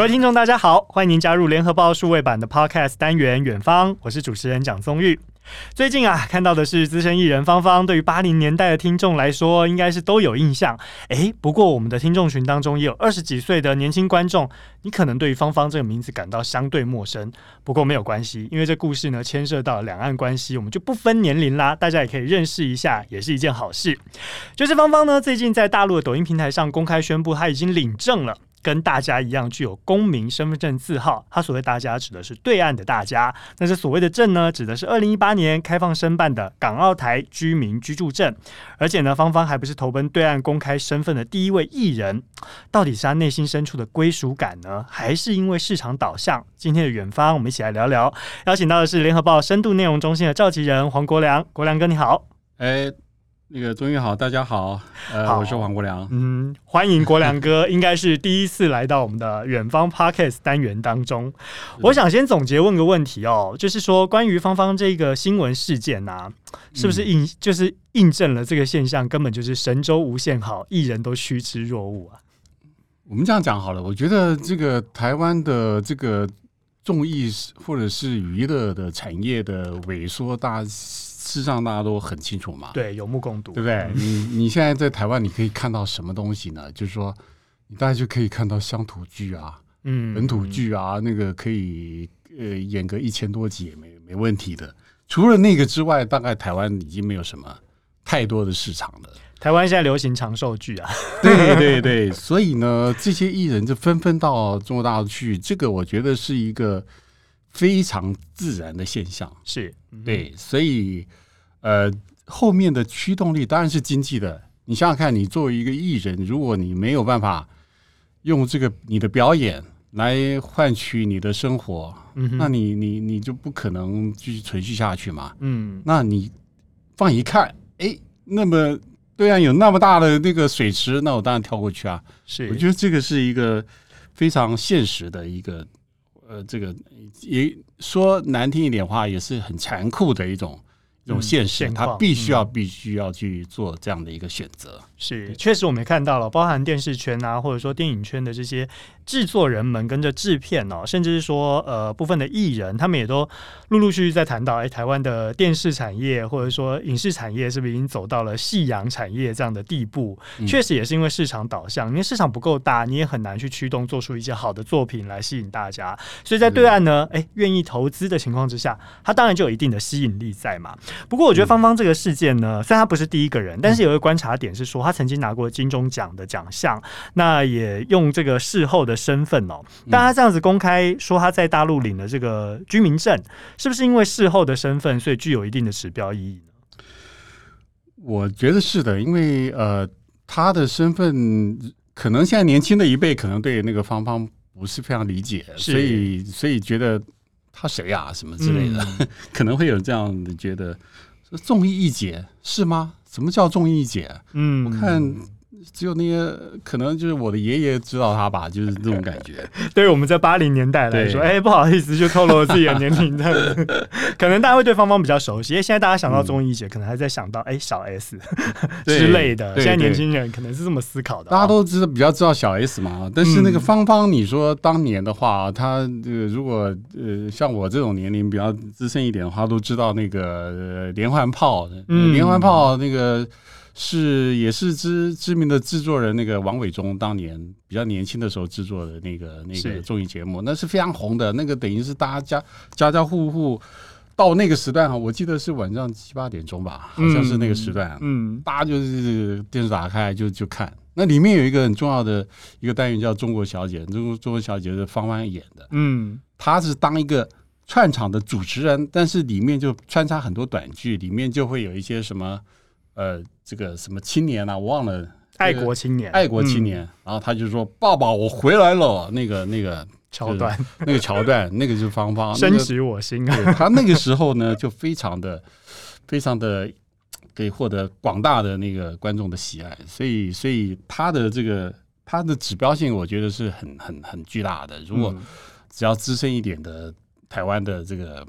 各位听众，大家好，欢迎您加入联合报数位版的 Podcast 单元《远方》，我是主持人蒋宗玉。最近啊，看到的是资深艺人芳芳，对于八零年代的听众来说，应该是都有印象。诶，不过我们的听众群当中也有二十几岁的年轻观众，你可能对于芳芳这个名字感到相对陌生。不过没有关系，因为这故事呢牵涉到两岸关系，我们就不分年龄啦，大家也可以认识一下，也是一件好事。就是芳芳呢，最近在大陆的抖音平台上公开宣布，她已经领证了。跟大家一样具有公民身份证字号，他所谓大家指的是对岸的大家，那这所谓的证呢，指的是二零一八年开放申办的港澳台居民居住证。而且呢，芳芳还不是投奔对岸公开身份的第一位艺人，到底是他内心深处的归属感呢，还是因为市场导向？今天的远方，我们一起来聊聊。邀请到的是联合报深度内容中心的召集人黄国良，国良哥你好。哎。那个宗玉好，大家好，呃，我是黄国良，嗯，欢迎国良哥，应该是第一次来到我们的远方 Podcast 单元当中。我想先总结问个问题哦，就是说关于芳芳这个新闻事件啊，是不是印、嗯、就是印证了这个现象，根本就是神州无限好，艺人都趋之若鹜啊？我们这样讲好了，我觉得这个台湾的这个综艺或者是娱乐的产业的萎缩大。事实上，大家都很清楚嘛。对，有目共睹，对不对？你你现在在台湾，你可以看到什么东西呢？就是说，你大概就可以看到乡土剧啊，嗯，本土剧啊，那个可以呃演个一千多集也没没问题的。除了那个之外，大概台湾已经没有什么太多的市场了。台湾现在流行长寿剧啊，对对对，所以呢，这些艺人就纷纷到中国大陆去，这个我觉得是一个非常自然的现象。是，对，所以。呃，后面的驱动力当然是经济的。你想想看，你作为一个艺人，如果你没有办法用这个你的表演来换取你的生活，嗯，那你你你就不可能继续存续下去嘛。嗯，那你放一看，哎，那么对岸有那么大的那个水池，那我当然跳过去啊。是，我觉得这个是一个非常现实的一个，呃，这个也说难听一点话，也是很残酷的一种。这种现实，他必须要必须要去做这样的一个选择。是，确实我们也看到了，包含电视圈啊，或者说电影圈的这些制作人们跟着制片哦，甚至是说呃部分的艺人，他们也都陆陆续续在谈到，哎，台湾的电视产业或者说影视产业是不是已经走到了夕阳产业这样的地步？嗯、确实也是因为市场导向，因为市场不够大，你也很难去驱动做出一些好的作品来吸引大家。所以在对岸呢，哎，愿意投资的情况之下，它当然就有一定的吸引力在嘛。不过我觉得芳芳这个事件呢，虽然他不是第一个人，但是有一个观察点是说，他曾经拿过金钟奖的奖项，那也用这个事后的身份哦，但他这样子公开说他在大陆领了这个居民证，是不是因为事后的身份，所以具有一定的指标意义呢？我觉得是的，因为呃，他的身份可能现在年轻的一辈可能对那个芳芳不是非常理解，所以所以觉得他谁呀、啊、什么之类的，嗯、可能会有这样的觉得。综艺一姐是吗？什么叫综艺一姐？嗯，我看。只有那些可能就是我的爷爷知道他吧，就是这种感觉。对于我们在八零年代来说，哎、欸，不好意思，就透露了自己的年龄。可能大家会对芳芳比较熟悉，因为现在大家想到综艺节，可能还在想到 哎、欸、小 S 之类的。现在年轻人可能是这么思考的。大家都知道比较知道小 S 嘛，但是那个芳芳，你说当年的话，他这个如果呃像我这种年龄比较资深一点的话，都知道那个连环炮，连环炮那个。是，也是知知名的制作人那个王伟忠当年比较年轻的时候制作的那个那个综艺节目，那是非常红的。那个等于是大家家家家户户到那个时段哈，我记得是晚上七八点钟吧，好像是那个时段。嗯，大家就是电视打开就就看。那里面有一个很重要的一个单元叫《中国小姐》，中国中国小姐是芳芳演的。嗯，她是当一个串场的主持人，但是里面就穿插很多短剧，里面就会有一些什么。呃，这个什么青年啊，我忘了，爱国青年，爱国青年。嗯、然后他就说：“爸爸，我回来了。”那个那个桥段，那个桥段，那个就是芳芳，深植我心啊。他那个时候呢，就非常的、非常的可以获得广大的那个观众的喜爱，所以，所以他的这个他的指标性，我觉得是很、很、很巨大的。如果只要资深一点的台湾的这个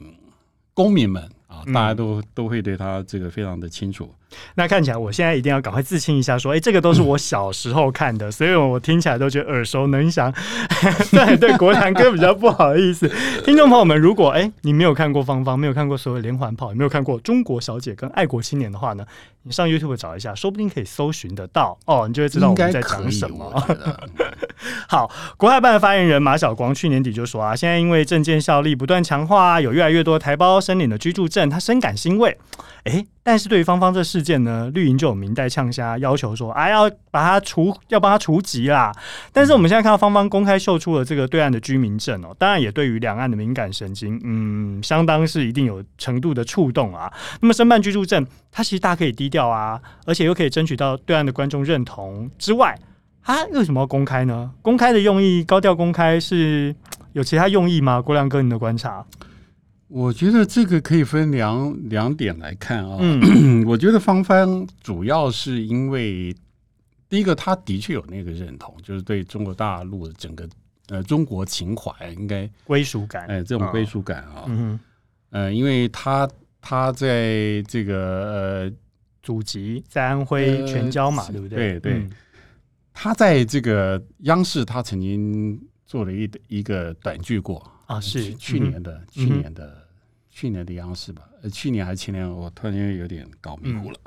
公民们。啊，大家都、嗯、都会对他这个非常的清楚。那看起来，我现在一定要赶快自清一下，说，哎，这个都是我小时候看的，嗯、所以我听起来都觉得耳熟能详。对对，国谈歌比较不好意思。听众朋友们，如果哎你没有看过芳芳，没有看过所有连环炮，也没有看过中国小姐跟爱国青年的话呢，你上 YouTube 找一下，说不定可以搜寻得到哦，你就会知道我们在讲什么。好，国台办的发言人马晓光去年底就说啊，现在因为证件效力不断强化，有越来越多台胞申领的居住证，他深感欣慰。哎，但是对于芳芳这事件呢，绿营就有明代呛虾，要求说，哎，要把它除，要帮他除籍啦。但是我们现在看到芳芳公开秀出了这个对岸的居民证哦，当然也对于两岸的敏感神经，嗯，相当是一定有程度的触动啊。那么申办居住证，它其实大可以低调啊，而且又可以争取到对岸的观众认同之外，它为什么要公开呢？公开的用意，高调公开是有其他用意吗？郭亮哥，你的观察？我觉得这个可以分两两点来看啊。嗯、我觉得芳芳主要是因为第一个，他的确有那个认同，就是对中国大陆的整个呃中国情怀应该归属感，哎，这种归属感啊。嗯哼，呃，因为他他在这个呃祖籍在安徽全椒嘛，呃、对不对？对对，嗯、他在这个央视，他曾经做了一一个短剧过啊，是去年的，嗯、去年的。去年的央视吧，呃，去年还是前年，我突然间有点搞迷糊了。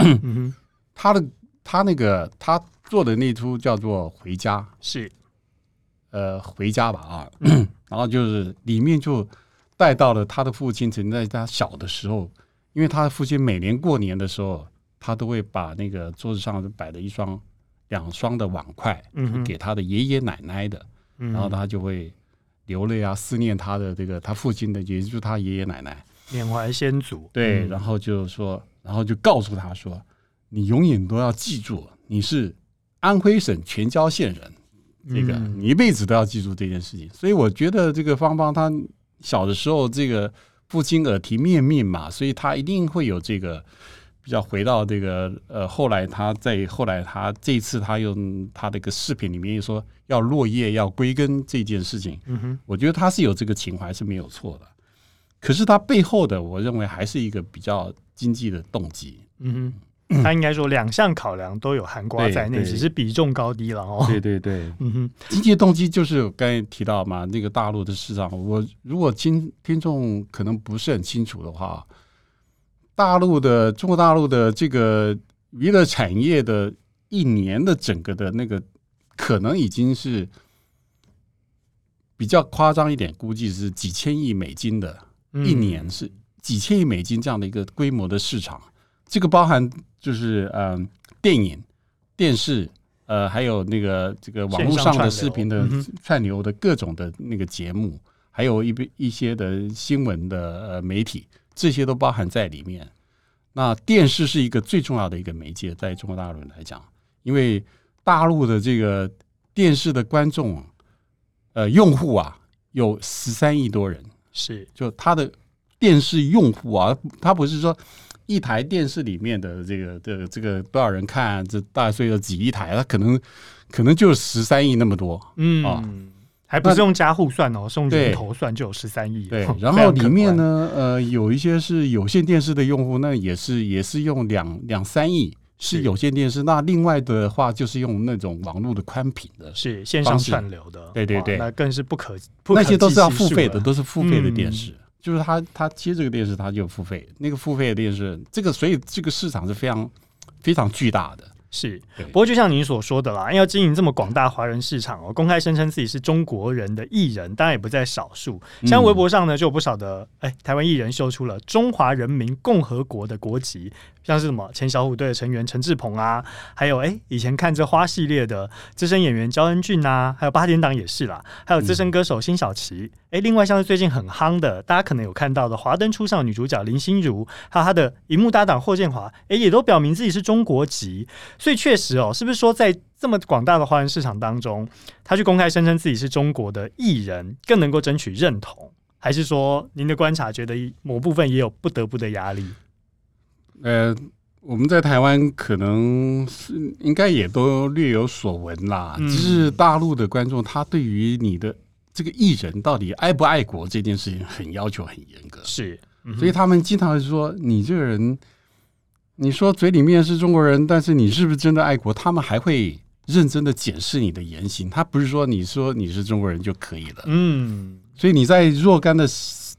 他的他那个他做的那出叫做《回家》，是呃回家吧啊，嗯、然后就是里面就带到了他的父亲曾经在他小的时候，因为他的父亲每年过年的时候，他都会把那个桌子上摆的一双两双的碗筷，嗯，给他的爷爷奶奶的，嗯、然后他就会流泪啊，思念他的这个他父亲的，也就是他爷爷奶奶。缅怀先祖，对，然后就说，然后就告诉他说，你永远都要记住，你是安徽省全椒县人，这个你一辈子都要记住这件事情。所以我觉得这个芳芳她小的时候，这个父亲耳提面命嘛，所以他一定会有这个比较回到这个呃，后来他在后来他这次他用他的一个视频里面说要落叶要归根这件事情，嗯哼，我觉得他是有这个情怀是没有错的。可是他背后的，我认为还是一个比较经济的动机。嗯哼，他应该说两项考量都有含瓜在内，只是比重高低了哦。对对对，嗯哼，经济动机就是刚才提到嘛，那个大陆的市场，我如果听听众可能不是很清楚的话，大陆的中国大陆的这个娱乐产业的一年的整个的那个可能已经是比较夸张一点，估计是几千亿美金的。一年是几千亿美金这样的一个规模的市场，这个包含就是呃电影、电视，呃还有那个这个网络上的视频的串流的各种的那个节目，还有一一些的新闻的呃媒体，这些都包含在里面。那电视是一个最重要的一个媒介，在中国大陆来讲，因为大陆的这个电视的观众呃用户啊有十三亿多人。是，就他的电视用户啊，他不是说一台电视里面的这个的这个多少人看，这大概有几亿台，他可能可能就十三亿那么多，嗯啊，还不是用加户算哦，是用人头算就有十三亿。对，然后里面呢，呃，有一些是有线电视的用户，那也是也是用两两三亿。是有线电视，那另外的话就是用那种网络的宽频的，是线上串流的，对对对，那更是不可，那些都是要付费的，都是付费的电视，嗯、就是他他接这个电视，他就付费，那个付费的电视，这个所以这个市场是非常非常巨大的。是，不过就像您所说的啦，要经营这么广大华人市场哦，公开声称自己是中国人的艺人，当然也不在少数。像微博上呢，就有不少的哎，台湾艺人秀出了中华人民共和国的国籍。像是什么前小虎队的成员陈志朋啊，还有哎、欸、以前看这花系列的资深演员焦恩俊啊，还有八点档也是啦，还有资深歌手辛晓琪，哎、欸，另外像是最近很夯的，大家可能有看到的《华灯初上》女主角林心如，还有她的荧幕搭档霍建华，哎、欸，也都表明自己是中国籍，所以确实哦，是不是说在这么广大的华人市场当中，他去公开声称自己是中国的艺人，更能够争取认同，还是说您的观察觉得某部分也有不得不的压力？呃，我们在台湾可能是应该也都略有所闻啦。只、嗯、是大陆的观众，他对于你的这个艺人到底爱不爱国这件事情，很要求很严格。是所以他们经常说你这个人，你说嘴里面是中国人，但是你是不是真的爱国？他们还会认真的检视你的言行，他不是说你说你是中国人就可以了。嗯，所以你在若干的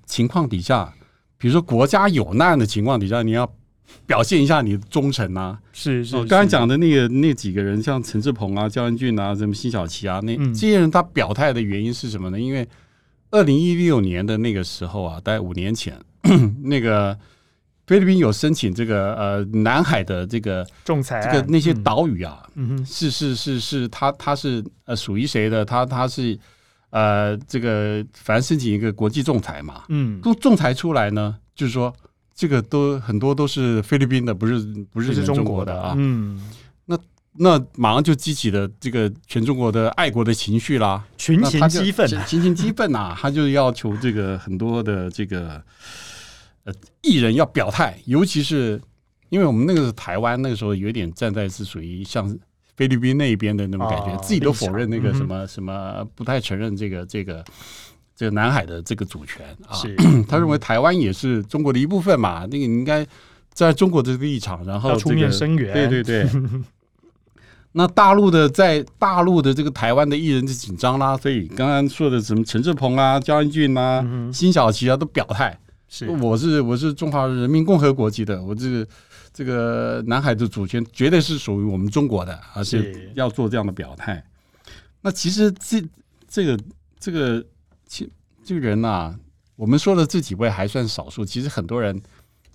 情况底下，比如说国家有难的情况底下，你要。表现一下你的忠诚呐、啊，是是，我刚才讲的那个那几个人，像陈志鹏啊、焦恩俊啊、什么辛晓琪啊，那这些人他表态的原因是什么呢？因为二零一六年的那个时候啊，大概五年前，那个菲律宾有申请这个呃南海的这个仲裁，这个那些岛屿啊，嗯。是是是是，他他是呃属于谁的？他他是呃这个反正申请一个国际仲裁嘛，嗯，都仲裁出来呢，就是说。这个都很多都是菲律宾的，不是不是中国的啊。嗯，那那马上就激起了这个全中国的爱国的情绪啦，群情激愤，群情激愤呐，他就要求这个很多的这个呃艺人要表态，尤其是因为我们那个是台湾，那个时候有点站在是属于像菲律宾那边的那种感觉，自己都否认那个什么什么，不太承认这个这个。这个南海的这个主权啊，他认为台湾也是中国的一部分嘛，那个你应该在中国这个立场，然后、这个、出面声援，对对对。那大陆的在大陆的这个台湾的艺人就紧张啦，所以刚刚说的什么陈志鹏啊、焦恩俊啊、嗯、辛晓琪啊都表态，是我是我是中华人民共和国籍的，我这个这个南海的主权绝对是属于我们中国的，而且要做这样的表态。那其实这这个这个。其这个人呐、啊，我们说的这几位还算少数。其实很多人，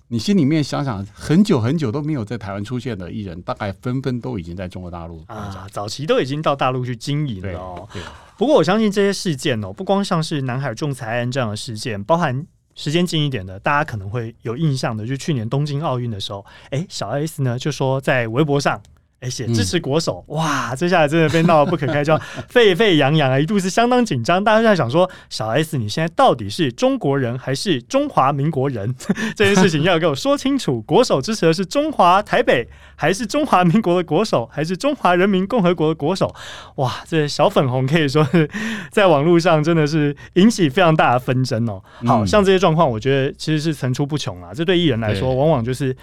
你心里面想想，很久很久都没有在台湾出现的艺人，大概纷纷都已经在中国大陆啊，早期都已经到大陆去经营了哦。不过我相信这些事件哦，不光像是南海仲裁案这样的事件，包含时间近一点的，大家可能会有印象的，就去年东京奥运的时候，哎，小 S 呢就说在微博上。而且支持国手，嗯、哇！接下来真的被闹得不可开交，沸沸扬扬啊，一度是相当紧张。大家在想说，小 S 你现在到底是中国人还是中华民国人？这件事情要给我说清楚。国手支持的是中华台北，还是中华民国的国手，还是中华人民共和国的国手？哇！这小粉红可以说是在网络上真的是引起非常大的纷争哦。好像这些状况，我觉得其实是层出不穷啊。这对艺人来说，往往就是。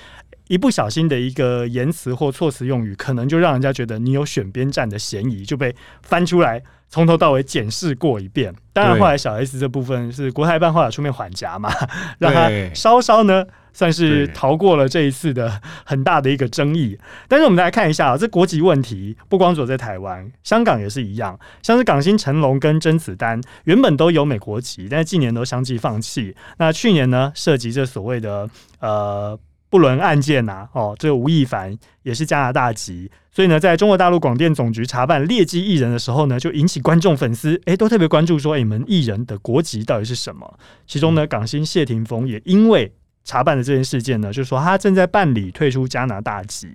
一不小心的一个言辞或措辞用语，可能就让人家觉得你有选边站的嫌疑，就被翻出来从头到尾检视过一遍。当然，后来小 S 这部分是国台办后来出面缓颊嘛，让他稍稍呢算是逃过了这一次的很大的一个争议。但是我们来看一下啊，这国籍问题不光只有在台湾，香港也是一样。像是港星成龙跟甄子丹原本都有美国籍，但是近年都相继放弃。那去年呢，涉及这所谓的呃。不伦案件呐、啊，哦，这个吴亦凡也是加拿大籍，所以呢，在中国大陆广电总局查办劣迹艺人的时候呢，就引起观众粉丝诶都特别关注说，诶你们艺人的国籍到底是什么？其中呢，港星谢霆锋也因为查办的这件事件呢，就说他正在办理退出加拿大籍。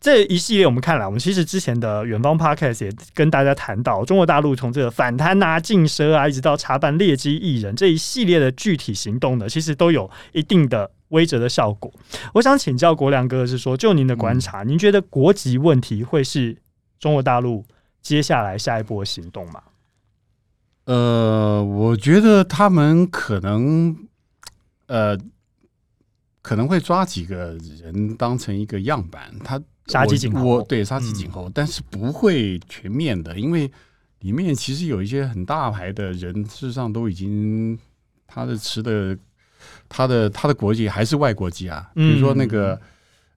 这一系列我们看来，我们其实之前的远方 Podcast 也跟大家谈到，中国大陆从这个反贪啊、禁奢啊，一直到查办劣迹艺人这一系列的具体行动呢，其实都有一定的威慑的效果。我想请教国良哥是说，就您的观察，您觉得国籍问题会是中国大陆接下来下一波行动吗？呃，我觉得他们可能，呃，可能会抓几个人当成一个样板，他。杀鸡儆猴，我对杀鸡儆猴，嗯，但是不会全面的，因为里面其实有一些很大牌的人，事实上都已经他的持的他的他的国籍还是外国籍啊，比如说那个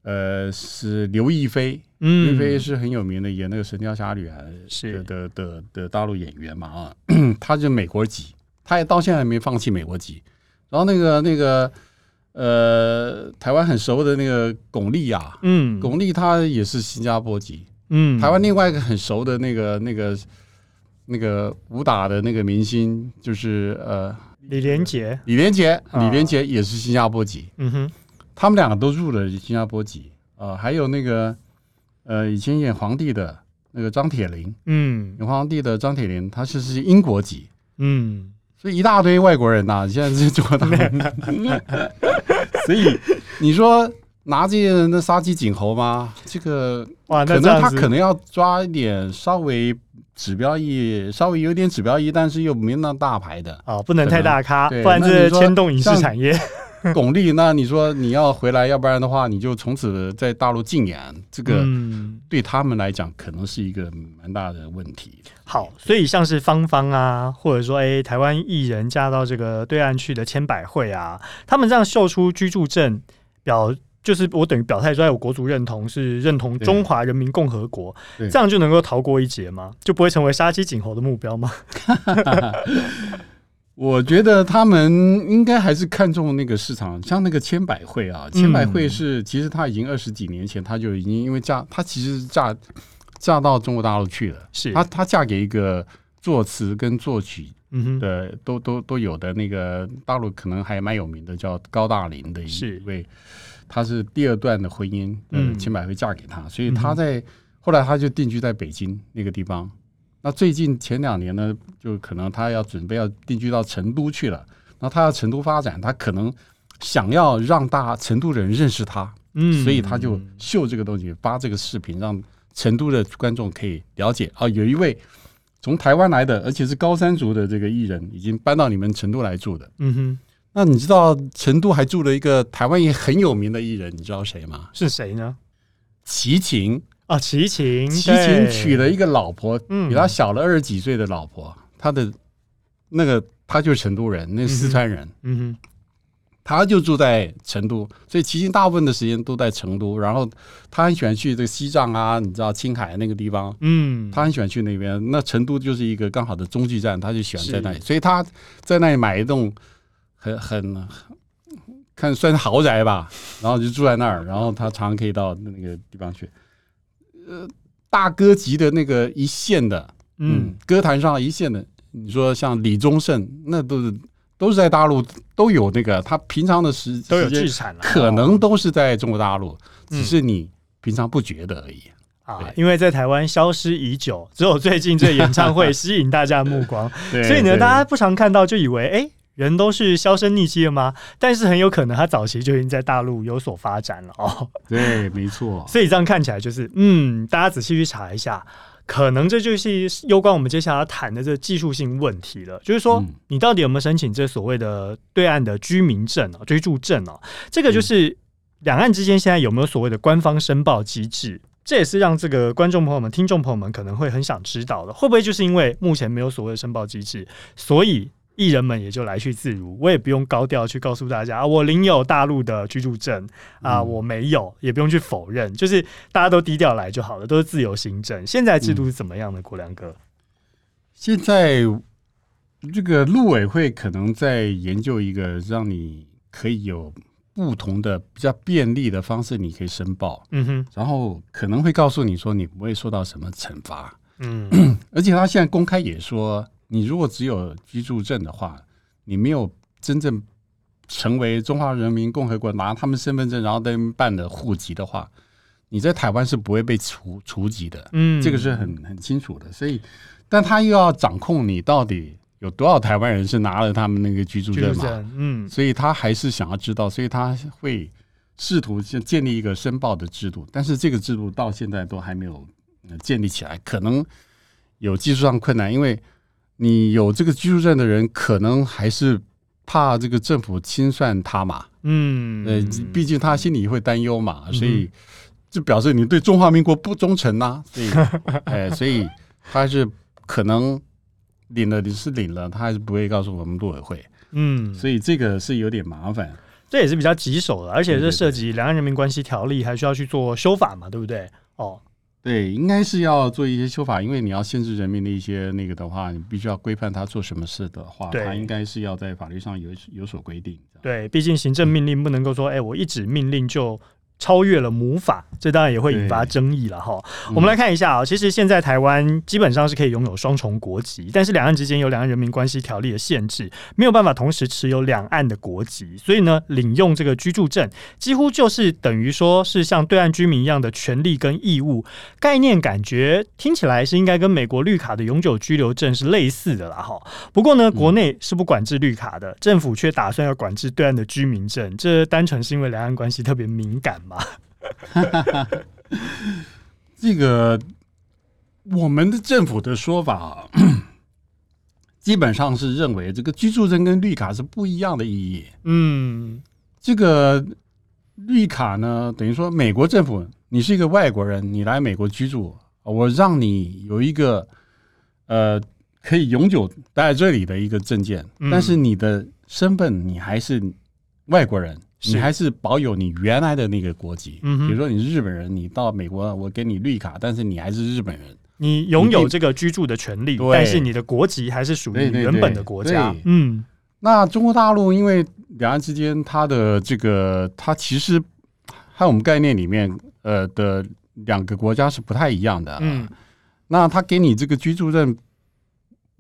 呃是刘亦菲，刘亦菲是很有名的，演那个《神雕侠侣》啊是的的的大陆演员嘛啊，他就美国籍，他也到现在还没放弃美国籍，然后那个那个。呃，台湾很熟的那个巩俐啊，嗯，巩俐她也是新加坡籍，嗯，台湾另外一个很熟的那个那个那个武打的那个明星就是呃李连杰，李连杰，李连杰也是新加坡籍，嗯哼，他们两个都入了新加坡籍。啊，还有那个呃以前演皇帝的那个张铁林，嗯，演皇帝的张铁林，他是是英国籍，嗯。所以一大堆外国人呐、啊，现在是中国大陆，所以你说拿这些人的杀鸡儆猴吗？这个哇，可能他可能要抓一点稍微指标意，稍微有点指标意，但是又没那么大牌的哦，不能太大咖，不然这牵动影视产业。巩俐，那你说你要回来，要不然的话，你就从此在大陆禁演，这个对他们来讲可能是一个蛮大的问题。好，所以像是芳芳啊，或者说哎，台湾艺人嫁到这个对岸去的千百惠啊，他们这样秀出居住证表。就是我等于表态说，我国族认同是认同中华人民共和国，这样就能够逃过一劫吗？就不会成为杀鸡儆猴的目标吗？我觉得他们应该还是看中那个市场，像那个千百惠啊，千百惠是其实他已经二十几年前他就已经因为嫁，他其实是嫁嫁到中国大陆去了，是。她她嫁给一个作词跟作曲的都都都有的那个大陆可能还蛮有名的叫高大林的一位。他是第二段的婚姻，嗯，千百惠嫁给他，嗯、所以他在后来他就定居在北京那个地方。那最近前两年呢，就可能他要准备要定居到成都去了。那他要成都发展，他可能想要让大成都人认识他，嗯，所以他就秀这个东西，发这个视频，让成都的观众可以了解啊，有一位从台湾来的，而且是高山族的这个艺人，已经搬到你们成都来住的，嗯哼。那你知道成都还住了一个台湾也很有名的艺人，你知道谁吗？是谁呢？齐秦啊，齐秦，齐秦娶了一个老婆，比他小了二十几岁的老婆，他的那个他就是成都人，那四川人，嗯哼，他就住在成都，所以齐秦大部分的时间都在成都，然后他很喜欢去这个西藏啊，你知道青海那个地方，嗯，他很喜欢去那边，那成都就是一个刚好的中继站，他就喜欢在那里，所以他在那里买一栋。很很看算是豪宅吧，然后就住在那儿，然后他常常可以到那个地方去。呃，大哥级的那个一线的，嗯，歌坛上一线的，你说像李宗盛，那都是都是在大陆都有那个，他平常的时都有剧产，可能都是在中国大陆，只是你平常不觉得而已。啊。因为在台湾消失已久，只有最近这演唱会吸引大家的目光，所以呢，大家不常看到就以为哎。人都是销声匿迹了吗？但是很有可能他早期就已经在大陆有所发展了哦。对，没错。所以这样看起来就是，嗯，大家仔细去查一下，可能这就是攸关我们接下来要谈的这技术性问题了。就是说，你到底有没有申请这所谓的对岸的居民证啊、居住证啊？这个就是两岸之间现在有没有所谓的官方申报机制？这也是让这个观众朋友们、听众朋友们可能会很想知道的。会不会就是因为目前没有所谓的申报机制，所以？艺人们也就来去自如，我也不用高调去告诉大家啊，我领有大陆的居住证啊，我没有，也不用去否认，就是大家都低调来就好了，都是自由行政。现在制度是怎么样的，国良哥？现在这个陆委会可能在研究一个让你可以有不同的比较便利的方式，你可以申报，嗯哼，然后可能会告诉你说你不会受到什么惩罚，嗯，而且他现在公开也说。你如果只有居住证的话，你没有真正成为中华人民共和国拿他们身份证，然后在办的户籍的话，你在台湾是不会被除除籍的。嗯，这个是很很清楚的。所以，但他又要掌控你到底有多少台湾人是拿了他们那个居住证嘛？嗯，所以他还是想要知道，所以他会试图建建立一个申报的制度，但是这个制度到现在都还没有建立起来，可能有技术上困难，因为。你有这个居住证的人，可能还是怕这个政府清算他嘛？嗯，呃，毕竟他心里会担忧嘛，所以就表示你对中华民国不忠诚呐、啊。所以，哎，所以他还是可能领了，你是领了，他还是不会告诉我们陆委会。嗯，所以这个是有点麻烦，这也是比较棘手的，而且这涉及两岸人民关系条例，还需要去做修法嘛，对不对？哦。对，应该是要做一些修法，因为你要限制人民的一些那个的话，你必须要规范他做什么事的话，他应该是要在法律上有有所规定。对，毕竟行政命令不能够说，哎，我一纸命令就。超越了母法，这当然也会引发争议了哈。我们来看一下啊，其实现在台湾基本上是可以拥有双重国籍，但是两岸之间有两岸人民关系条例的限制，没有办法同时持有两岸的国籍，所以呢，领用这个居住证几乎就是等于说是像对岸居民一样的权利跟义务概念，感觉听起来是应该跟美国绿卡的永久居留证是类似的啦哈。不过呢，国内是不管制绿卡的，政府却打算要管制对岸的居民证，这单纯是因为两岸关系特别敏感嘛？这个我们的政府的说法，基本上是认为这个居住证跟绿卡是不一样的意义。嗯，这个绿卡呢，等于说美国政府，你是一个外国人，你来美国居住，我让你有一个呃可以永久待在这里的一个证件，嗯、但是你的身份你还是外国人，你还是保有你原来的那个国籍。嗯、比如说你是日本人，你到美国，我给你绿卡，但是你还是日本人。你拥有这个居住的权利，但是你的国籍还是属于你原本的国家。嗯，那中国大陆因为两岸之间，它的这个它其实和我们概念里面呃的两个国家是不太一样的。嗯，那他给你这个居住证，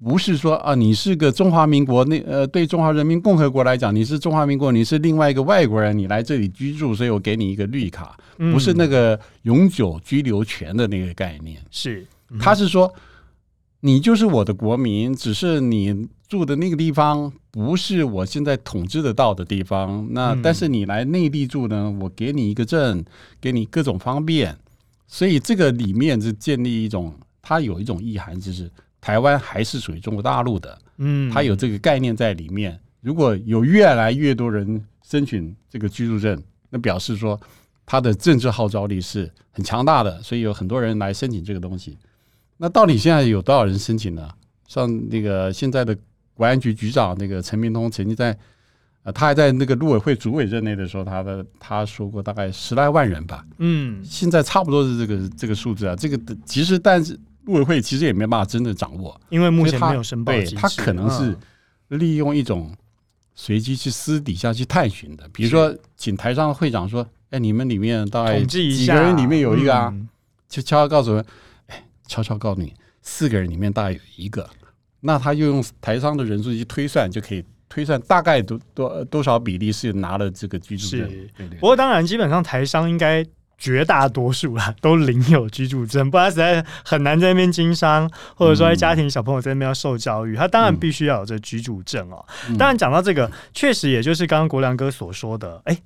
不是说啊，你是个中华民国那呃，对中华人民共和国来讲，你是中华民国，你是另外一个外国人，你来这里居住，所以我给你一个绿卡，不是那个永久居留权的那个概念。是。他是说，你就是我的国民，只是你住的那个地方不是我现在统治得到的地方。那但是你来内地住呢，我给你一个证，给你各种方便。所以这个里面是建立一种，它有一种意涵，就是台湾还是属于中国大陆的。嗯，它有这个概念在里面。如果有越来越多人申请这个居住证，那表示说它的政治号召力是很强大的，所以有很多人来申请这个东西。那到底现在有多少人申请呢？像那个现在的国安局局长那个陈明通，曾经在呃，他还在那个陆委会主委任内的时候，他的他说过大概十来万人吧。嗯，现在差不多是这个这个数字啊。这个其实，但是陆委会其实也没办法真的掌握，因为目前没有申报机制。他可能是利用一种随机去私底下去探寻的，比如说请台商会长说：“哎，你们里面大概几个人里面有一个啊？”就悄悄告诉我。悄悄告诉你，四个人里面大概有一个，那他就用台商的人数去推算，就可以推算大概多多多少比例是拿了这个居住证。不过当然，基本上台商应该绝大多数啊都领有居住证，不然实在很难在那边经商，或者说在家庭小朋友在那边要受教育，他当然必须要有这居住证哦。嗯、当然讲到这个，确实也就是刚刚国良哥所说的，哎。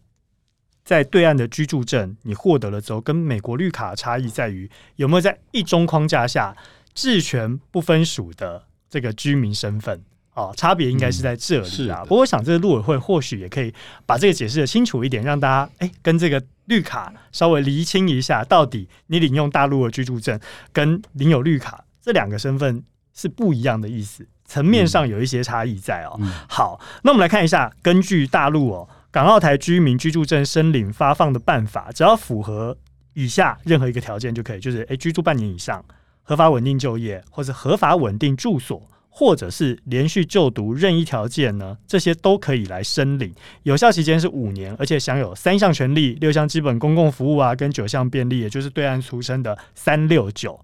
在对岸的居住证，你获得了之后，跟美国绿卡差异在于有没有在一中框架下治权不分属的这个居民身份哦，差别应该是在这里啊。不过我想这个陆委会或许也可以把这个解释的清楚一点，让大家哎跟这个绿卡稍微厘清一下，到底你领用大陆的居住证跟领有绿卡这两个身份是不一样的意思，层面上有一些差异在哦。好，那我们来看一下，根据大陆哦。港澳台居民居住证申领发放的办法，只要符合以下任何一个条件就可以，就是诶，居住半年以上，合法稳定就业，或者合法稳定住所，或者是连续就读任意条件呢，这些都可以来申领。有效期间是五年，而且享有三项权利、六项基本公共服务啊，跟九项便利，也就是对岸俗称的三六九。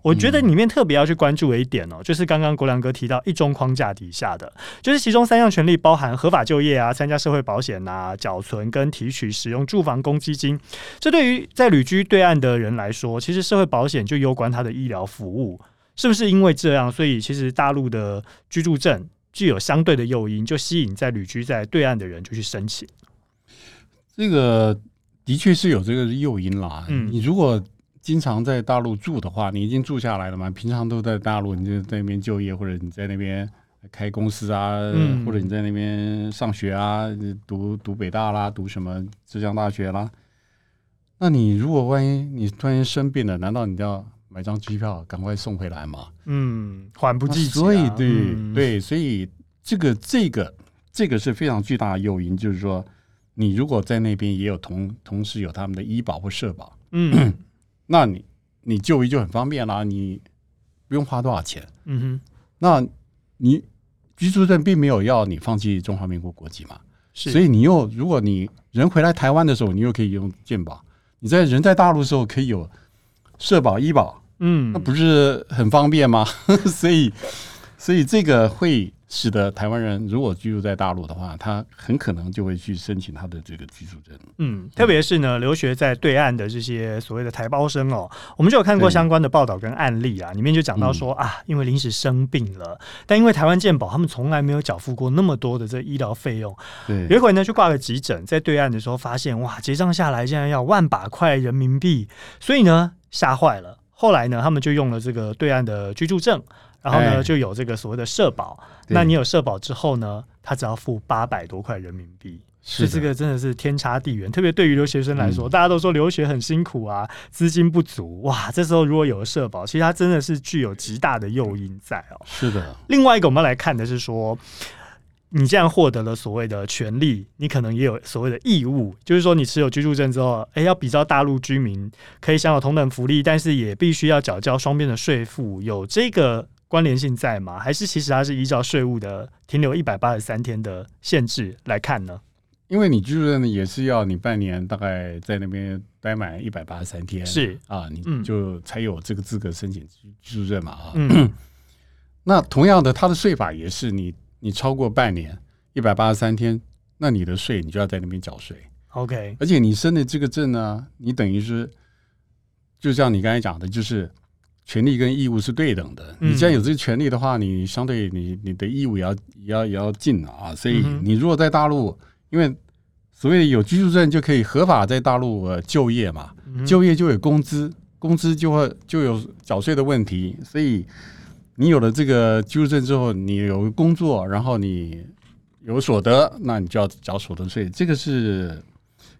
我觉得里面特别要去关注的一点哦，就是刚刚国良哥提到一中框架底下的，就是其中三项权利包含合法就业啊、参加社会保险啊、缴存跟提取使用住房公积金。这对于在旅居对岸的人来说，其实社会保险就攸关他的医疗服务，是不是因为这样，所以其实大陆的居住证具有相对的诱因，就吸引在旅居在对岸的人就去申请？这个的确是有这个诱因啦。嗯，你如果。经常在大陆住的话，你已经住下来了嘛？平常都在大陆，你就在那边就业，或者你在那边开公司啊，嗯、或者你在那边上学啊，读读北大啦，读什么浙江大学啦。那你如果万一你突然生病了，难道你要买张机票赶快送回来嘛？嗯，缓不济急、啊。所以，对、嗯、对，所以这个这个这个是非常巨大的诱因，就是说，你如果在那边也有同同时有他们的医保或社保，嗯。那你你就医就很方便啦，你不用花多少钱。嗯哼，那你居住证并没有要你放弃中华民国国籍嘛？是，所以你又如果你人回来台湾的时候，你又可以用健保；你在人在大陆的时候可以有社保、医保，嗯，那不是很方便吗？所以，所以这个会。使得台湾人如果居住在大陆的话，他很可能就会去申请他的这个居住证。嗯，特别是呢，留学在对岸的这些所谓的台胞生哦，我们就有看过相关的报道跟案例啊，里面就讲到说啊，因为临时生病了，但因为台湾健保他们从来没有缴付过那么多的这医疗费用，对，有一回呢去挂个急诊，在对岸的时候发现哇，结账下来竟然要万把块人民币，所以呢吓坏了。后来呢，他们就用了这个对岸的居住证。然后呢，就有这个所谓的社保。那你有社保之后呢，他只要付八百多块人民币。是这个真的是天差地远。特别对于留学生来说，嗯、大家都说留学很辛苦啊，资金不足哇。这时候如果有了社保，其实它真的是具有极大的诱因在哦。是的。另外一个我们要来看的是说，你这样获得了所谓的权利，你可能也有所谓的义务，就是说你持有居住证之后，哎，要比照大陆居民可以享有同等福利，但是也必须要缴交双边的税负，有这个。关联性在吗？还是其实它是依照税务的停留一百八十三天的限制来看呢？因为你居住证也是要你半年大概在那边待满一百八十三天，是啊，你就才有这个资格申请居住证嘛啊。嗯、那同样的，它的税法也是你你超过半年一百八十三天，那你的税你就要在那边缴税。OK，而且你申的这个证呢，你等于是就像你刚才讲的，就是。权利跟义务是对等的。你既然有这个权利的话，你相对你你的义务也要也要也要尽啊。所以你如果在大陆，因为所谓有居住证就可以合法在大陆就业嘛，就业就有工资，工资就会就有缴税的问题。所以你有了这个居住证之后，你有工作，然后你有所得，那你就要缴所得税。这个是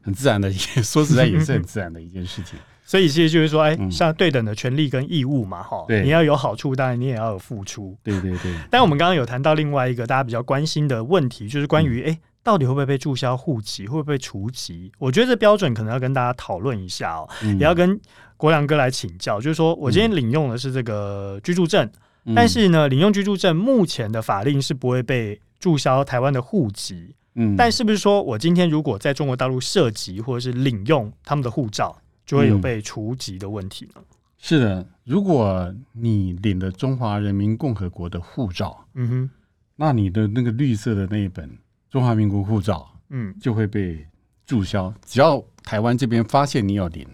很自然的，说实在也是很自然的一件事情。所以其实就是说，哎，像对等的权利跟义务嘛，哈、嗯，你要有好处，当然你也要有付出。对对对。但我们刚刚有谈到另外一个大家比较关心的问题，就是关于，哎、嗯，到底会不会被注销户籍，会不会被除籍？我觉得这标准可能要跟大家讨论一下哦，嗯、也要跟国良哥来请教。就是说我今天领用的是这个居住证，嗯、但是呢，领用居住证目前的法令是不会被注销台湾的户籍。嗯，但是不是说我今天如果在中国大陆涉及或者是领用他们的护照？就会有被除籍的问题呢、嗯？是的，如果你领了中华人民共和国的护照，嗯哼，那你的那个绿色的那一本中华民国护照，嗯，就会被注销。只要台湾这边发现你有领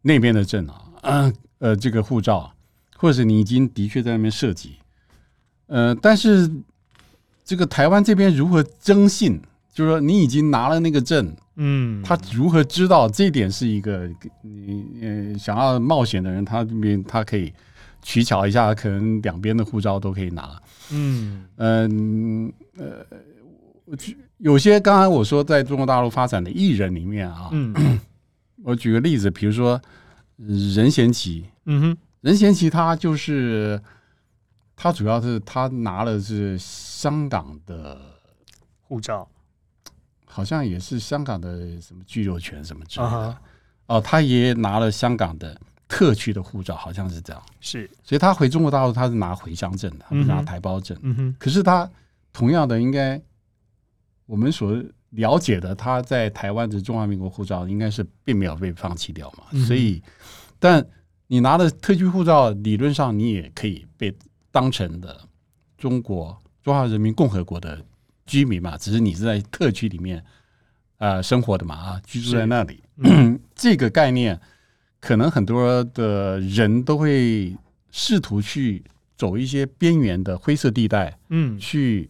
那边的证啊，呃，呃，这个护照，或者是你已经的确在那边涉及，呃，但是这个台湾这边如何征信？就是说你已经拿了那个证。嗯，他如何知道这一点是一个你呃想要冒险的人，他这边他可以取巧一下，可能两边的护照都可以拿。嗯嗯呃，有些刚才我说在中国大陆发展的艺人里面啊，嗯，我举个例子，比如说任贤齐，嗯哼，任贤齐他就是他主要是他拿了是香港的护照。好像也是香港的什么居留权什么之类的、uh huh. 哦，他也拿了香港的特区的护照，好像是这样。是，所以他回中国大陆他是拿回乡证的，他不是拿台胞证。嗯哼。可是他同样的，应该我们所了解的，他在台湾的中华民国护照应该是并没有被放弃掉嘛。嗯、所以，但你拿的特区护照，理论上你也可以被当成的中国中华人民共和国的。居民嘛，只是你是在特区里面，呃，生活的嘛啊，居住在那里，嗯、这个概念，可能很多的人都会试图去走一些边缘的灰色地带，嗯，去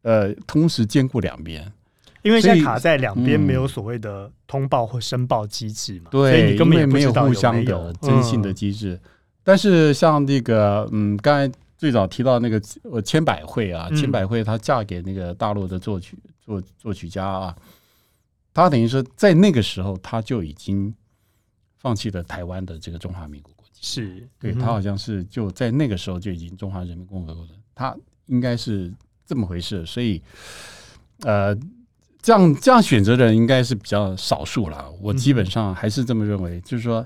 呃，同时兼顾两边，因为现在卡在两边没有所谓的通报或申报机制嘛，所以你根本也没有互相的征信的机制。嗯、但是像那个，嗯，刚才。最早提到那个呃千百惠啊，千百惠她嫁给那个大陆的作曲作作曲家啊，她等于说在那个时候她就已经放弃了台湾的这个中华民国国籍，是对，她好像是就在那个时候就已经中华人民共和国的，她应该是这么回事，所以呃这样这样选择的人应该是比较少数了，我基本上还是这么认为，就是说。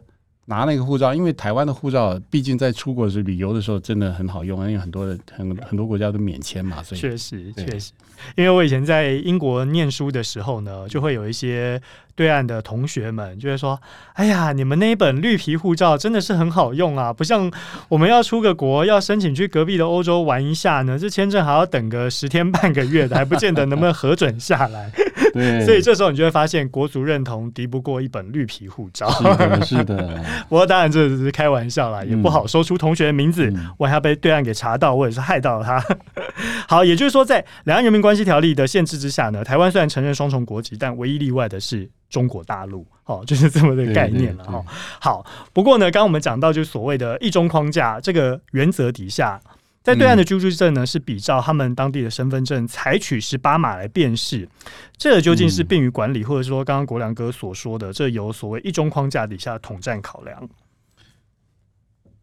拿那个护照，因为台湾的护照毕竟在出国时旅游的时候真的很好用，因为很多的很很多国家都免签嘛，所以确实确实，因为我以前在英国念书的时候呢，就会有一些。对岸的同学们就会说：“哎呀，你们那一本绿皮护照真的是很好用啊，不像我们要出个国要申请去隔壁的欧洲玩一下呢，这签证还要等个十天半个月的，还不见得能不能核准下来。对，所以这时候你就会发现国足认同敌不过一本绿皮护照。是的，是的。不过当然这只是开玩笑啦，也不好说出同学的名字，万一、嗯、被对岸给查到，或者是害到了他。好，也就是说，在两岸人民关系条例的限制之下呢，台湾虽然承认双重国籍，但唯一例外的是。中国大陆，哦，就是这么的概念了哈。好，不过呢，刚刚我们讲到，就是所谓的一中框架这个原则底下，在对岸的居住证呢，是比照他们当地的身份证，采取十八码来辨识。这个究竟是便于管理，或者说刚刚国良哥所说的，这有所谓一中框架底下的统战考量？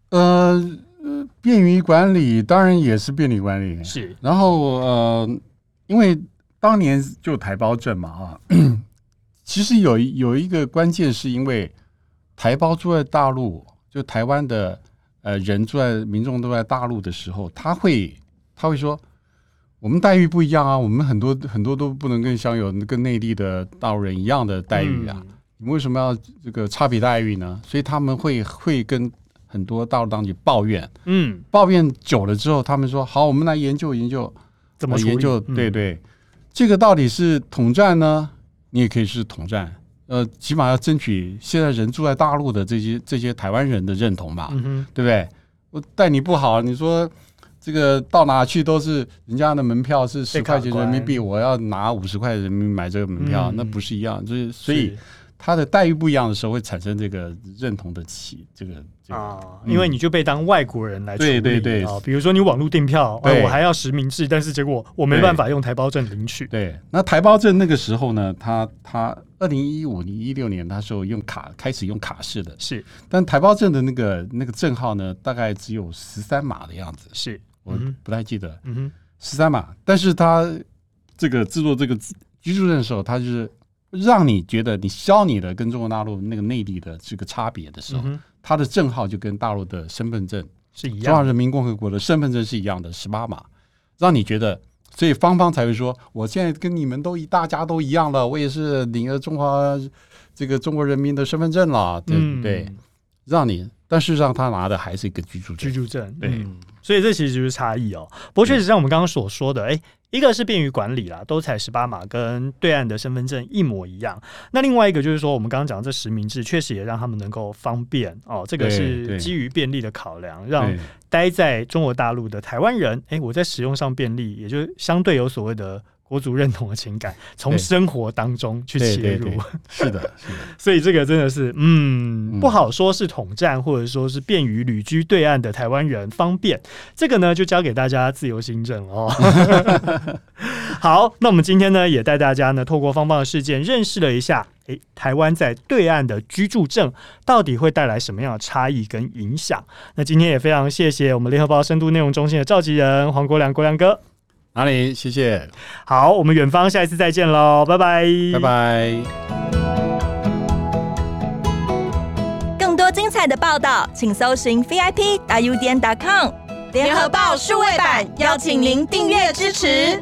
呃，便于管理，当然也是便利管理。是，然后呃，因为当年就台胞证嘛啊，其实有有一个关键，是因为台胞住在大陆，就台湾的呃人住在民众都在大陆的时候，他会他会说，我们待遇不一样啊，我们很多很多都不能跟享有跟内地的大陆人一样的待遇啊，嗯、你为什么要这个差别待遇呢？所以他们会会跟。很多大陆当局抱怨，嗯，抱怨久了之后，他们说好，我们来研究研究，怎么研究？对对，这个到底是统战呢？你也可以是统战，呃，起码要争取现在人住在大陆的这些这些台湾人的认同吧，嗯，对不对？我待你不好，你说这个到哪去都是人家的门票是十块钱人民币，我要拿五十块人民币买这个门票，那不是一样？就是所以。他的待遇不一样的时候，会产生这个认同的起这个啊，因为你就被当外国人来处理，对对对。啊，比如说你网络订票，我还要实名制，但是结果我没办法用台胞证领取。对，那台胞证那个时候呢，他他二零一五年一六年，那时候用卡开始用卡式的，是，但台胞证的那个那个证号呢，大概只有十三码的样子，是。我不太记得，嗯哼，十三码，但是他这个制作这个居住证的时候，他就是。让你觉得你消你的跟中国大陆那个内地的这个差别的时候，他的证号就跟大陆的身份证是一样，中华人民共和国的身份证是一样的十八码，让你觉得，所以芳芳才会说，我现在跟你们都一大家都一样了，我也是领了中华这个中国人民的身份证了，对不对？让你，但事实上他拿的还是一个居住证，居住证，对，所以这其实就是差异哦。不过确实像我们刚刚所说的，哎。一个是便于管理啦，都采十八码，跟对岸的身份证一模一样。那另外一个就是说，我们刚刚讲的这实名制，确实也让他们能够方便哦。这个是基于便利的考量，让待在中国大陆的台湾人，哎，我在使用上便利，也就相对有所谓的。国族认同的情感，从生活当中去切入，是的，是的。所以这个真的是，嗯，不好说是统战，或者说是便于旅居对岸的台湾人方便。这个呢，就交给大家自由行政哦。好，那我们今天呢，也带大家呢，透过方方的事件，认识了一下，诶，台湾在对岸的居住证到底会带来什么样的差异跟影响。那今天也非常谢谢我们联合报深度内容中心的召集人黄国良国良哥。哪里？谢谢。好，我们远方下一次再见喽，拜拜，拜拜。更多精彩的报道，请搜寻 VIP 大 U 点 com 联合报数位版，邀请您订阅支持。